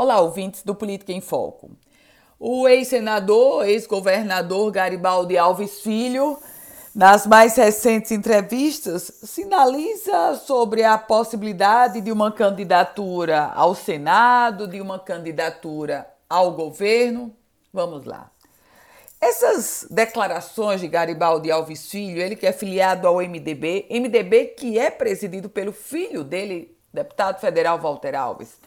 Olá, ouvintes do Política em Foco. O ex-senador, ex-governador Garibaldi Alves Filho, nas mais recentes entrevistas, sinaliza sobre a possibilidade de uma candidatura ao Senado, de uma candidatura ao governo. Vamos lá. Essas declarações de Garibaldi Alves Filho, ele que é filiado ao MDB, MDB que é presidido pelo filho dele, deputado federal Walter Alves.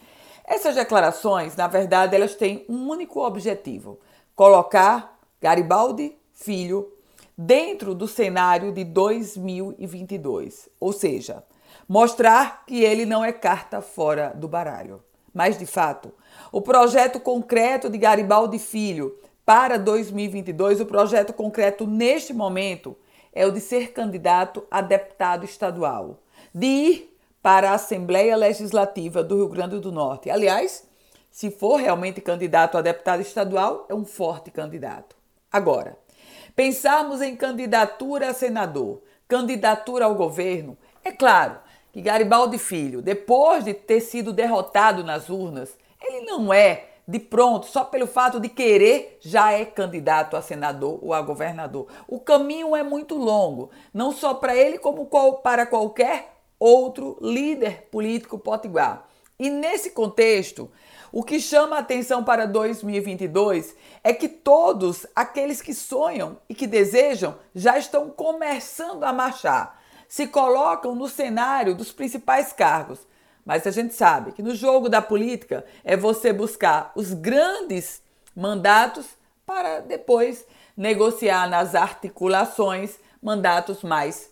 Essas declarações, na verdade, elas têm um único objetivo: colocar Garibaldi Filho dentro do cenário de 2022, ou seja, mostrar que ele não é carta fora do baralho. Mas, de fato, o projeto concreto de Garibaldi Filho para 2022, o projeto concreto neste momento é o de ser candidato a deputado estadual, de ir para a Assembleia Legislativa do Rio Grande do Norte. Aliás, se for realmente candidato a deputado estadual, é um forte candidato. Agora, pensarmos em candidatura a senador, candidatura ao governo, é claro que Garibaldi Filho, depois de ter sido derrotado nas urnas, ele não é de pronto, só pelo fato de querer, já é candidato a senador ou a governador. O caminho é muito longo, não só para ele, como para qualquer outro líder político potiguar. E nesse contexto, o que chama a atenção para 2022 é que todos aqueles que sonham e que desejam já estão começando a marchar, se colocam no cenário dos principais cargos. Mas a gente sabe que no jogo da política é você buscar os grandes mandatos para depois negociar nas articulações mandatos mais